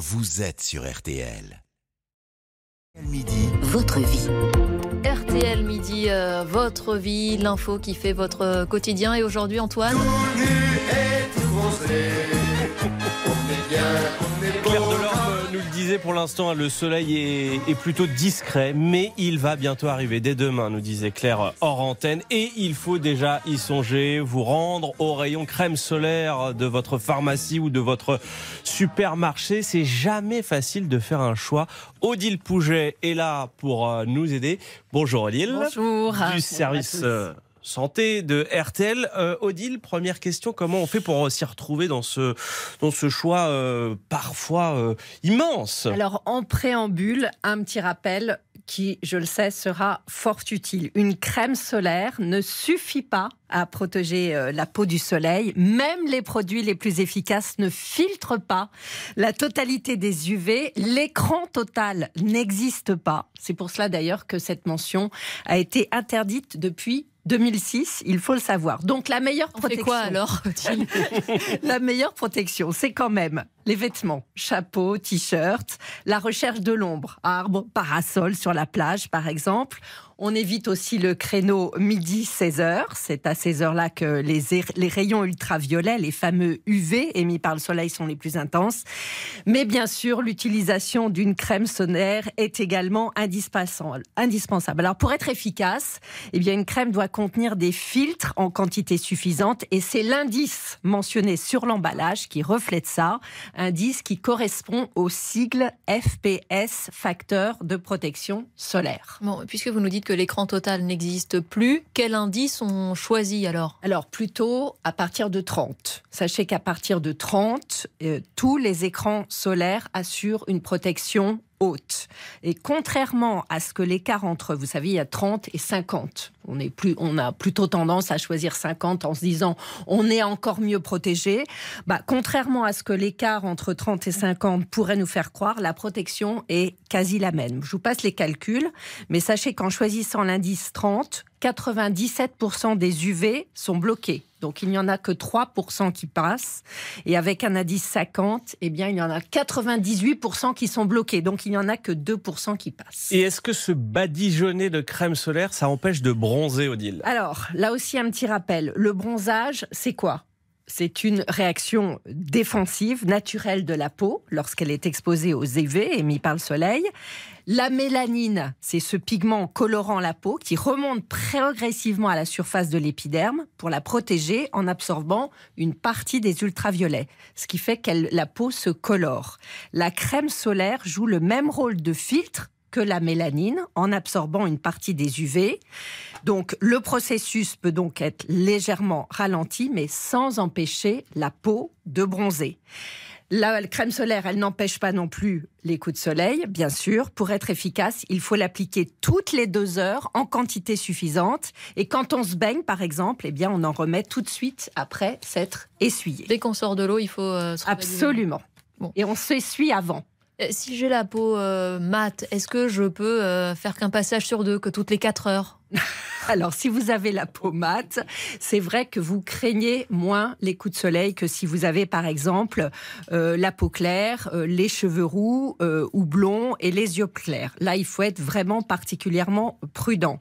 vous êtes sur RTL. Midi, Votre vie. RTL Midi, euh, votre vie, l'info qui fait votre quotidien. Et aujourd'hui, Antoine pour l'instant, le soleil est, est plutôt discret, mais il va bientôt arriver dès demain, nous disait Claire hors antenne. Et il faut déjà y songer, vous rendre au rayon crème solaire de votre pharmacie ou de votre supermarché. C'est jamais facile de faire un choix. Odile Pouget est là pour euh, nous aider. Bonjour Odile. Bonjour. Du service euh, santé de RTL. Euh, Odile, première question, comment on fait pour euh, s'y retrouver dans ce, dans ce choix euh, parfois immense? Alors, en préambule, un petit rappel qui, je le sais, sera fort utile. Une crème solaire ne suffit pas à protéger la peau du soleil. Même les produits les plus efficaces ne filtrent pas la totalité des UV. L'écran total n'existe pas. C'est pour cela d'ailleurs que cette mention a été interdite depuis 2006, il faut le savoir. Donc la meilleure On fait protection. quoi alors La meilleure protection, c'est quand même les vêtements, chapeau, t-shirt, la recherche de l'ombre, arbre, parasol sur la plage par exemple. On évite aussi le créneau midi 16h. C'est à ces heures-là que les, rayons ultraviolets, les fameux UV émis par le soleil, sont les plus intenses. Mais bien sûr, l'utilisation d'une crème solaire est également indispensable. indispensable. Alors pour être efficace, eh bien une crème doit contenir des filtres en quantité suffisante et c'est l'indice mentionné sur l'emballage qui reflète ça, indice qui correspond au sigle FPS, facteur de protection solaire. Bon, puisque vous nous dites que l'écran total n'existe plus, quel indice on choisit alors? Alors plutôt à partir de 30. Sachez qu'à partir de 30, euh, tous les écrans solaires assurent une protection haute. Et contrairement à ce que l'écart entre, vous savez, il y a 30 et 50. On, est plus, on a plutôt tendance à choisir 50 en se disant on est encore mieux protégé. Bah, contrairement à ce que l'écart entre 30 et 50 pourrait nous faire croire, la protection est quasi la même. Je vous passe les calculs, mais sachez qu'en choisissant l'indice 30, 97% des UV sont bloqués. Donc il n'y en a que 3% qui passent. Et avec un indice 50, eh bien il y en a 98% qui sont bloqués. Donc il n'y en a que 2% qui passent. Et est-ce que ce badigeonner de crème solaire, ça empêche de bronzer, Odile? Alors, là aussi, un petit rappel. Le bronzage, c'est quoi? C'est une réaction défensive, naturelle de la peau lorsqu'elle est exposée aux UV émis par le soleil. La mélanine, c'est ce pigment colorant la peau qui remonte progressivement à la surface de l'épiderme pour la protéger en absorbant une partie des ultraviolets, ce qui fait que la peau se colore. La crème solaire joue le même rôle de filtre que la mélanine en absorbant une partie des UV. Donc le processus peut donc être légèrement ralenti, mais sans empêcher la peau de bronzer. La crème solaire, elle n'empêche pas non plus les coups de soleil, bien sûr. Pour être efficace, il faut l'appliquer toutes les deux heures en quantité suffisante. Et quand on se baigne, par exemple, eh bien, on en remet tout de suite après s'être essuyé. Dès qu'on sort de l'eau, il faut euh, se. Absolument. Bon. Et on s'essuie avant. Euh, Si j'ai la peau euh, mate, est-ce que je peux euh, faire qu'un passage sur deux, que toutes les 4 heures? Alors, si vous avez la peau mate, c'est vrai que vous craignez moins les coups de soleil que si vous avez, par exemple, euh, la peau claire, euh, les cheveux roux euh, ou blonds et les yeux clairs. Là, il faut être vraiment particulièrement prudent.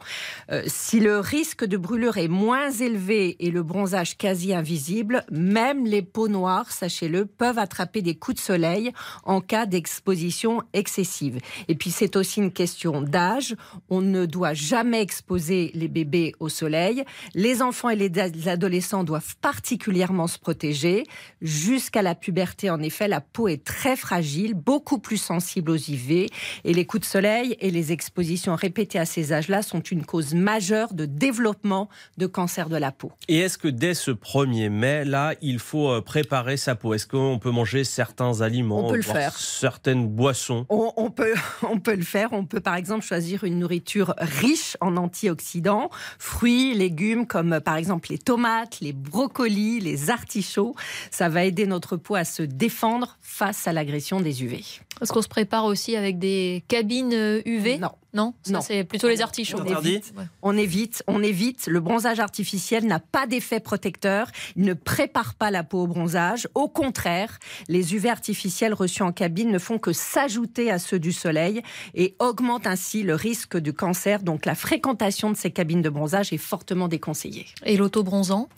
Si le risque de brûlure est moins élevé et le bronzage quasi invisible, même les peaux noires, sachez-le, peuvent attraper des coups de soleil en cas d'exposition excessive. Et puis, c'est aussi une question d'âge. On ne doit jamais exposer les bébés au soleil. Les enfants et les adolescents doivent particulièrement se protéger. Jusqu'à la puberté, en effet, la peau est très fragile, beaucoup plus sensible aux IV. Et les coups de soleil et les expositions répétées à ces âges-là sont une cause majeure de développement de cancer de la peau. Et est-ce que dès ce 1er mai, là, il faut euh, préparer sa peau? Est-ce qu'on peut manger certains aliments On peut le faire. Certaines boissons? On, on peut, on peut le faire. On peut par exemple choisir une nourriture riche en antioxydants, fruits, légumes comme euh, par exemple les tomates, les brocolis, les artichauts. Ça va aider notre peau à se défendre face à l'agression des UV. Est-ce qu'on se prépare aussi avec des cabines euh, UV Non, Non, Non. c'est plutôt les artichauts. On évite, on évite, on évite. Le bronzage artificiel n'a pas d'effet protecteur. Il ne prépare pas la peau au bronzage. Au contraire, les UV artificiels reçus en cabine ne font que s'ajouter à ceux du soleil et augmentent ainsi le risque du cancer. Donc la fréquentation de ces cabines de bronzage est fortement déconseillée. Et l'auto-bronzant?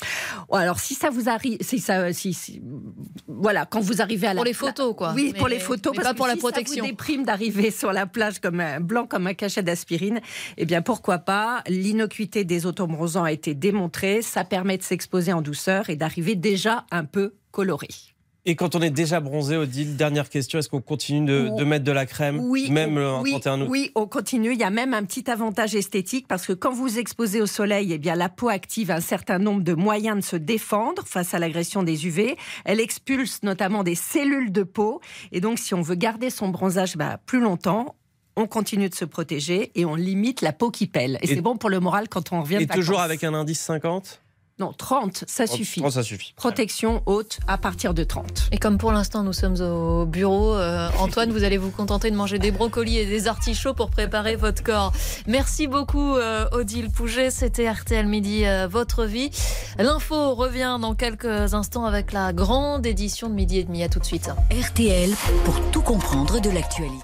Alors si ça vous arrive, si ça, si, si- voilà, quand vous arrivez à la Pour les photos, quoi. oui, Mais- pour les photos, mais parce pas que pour la protection. Ça vous déprime d'arriver sur la plage comme un blanc comme un cachet d'aspirine. Eh bien, pourquoi pas? L'innocuité des autobronzants a été démontrée. Ça permet de s'exposer en douceur et d'arriver déjà un peu coloré. Et quand on est déjà bronzé, Odile, dernière question, est-ce qu'on continue de, Oh. de mettre de la crème Oui, Même le oui, 31 août? oui, on continue. Il y a même un petit avantage esthétique parce que quand vous exposez au soleil, eh bien, la peau active un certain nombre de moyens de se défendre face à l'agression des UV. Elle expulse notamment des cellules de peau. Et donc, si on veut garder son bronzage bah, plus longtemps, on continue de se protéger et on limite la peau qui pèle. Et, Et- c'est bon pour le moral quand on revient de Et toujours vacances. avec un indice 50 Non, 30, ça suffit. Oh, ça suffit. Protection haute à partir de 30. Et comme pour l'instant nous sommes au bureau, euh, Antoine, vous allez vous contenter de manger des brocolis et des artichauts pour préparer votre corps. Merci beaucoup euh, Odile Pouget, c'était RTL Midi, euh, votre vie. L'info revient dans quelques instants avec la grande édition de Midi et demi. À tout de suite. RTL pour tout comprendre de l'actualité.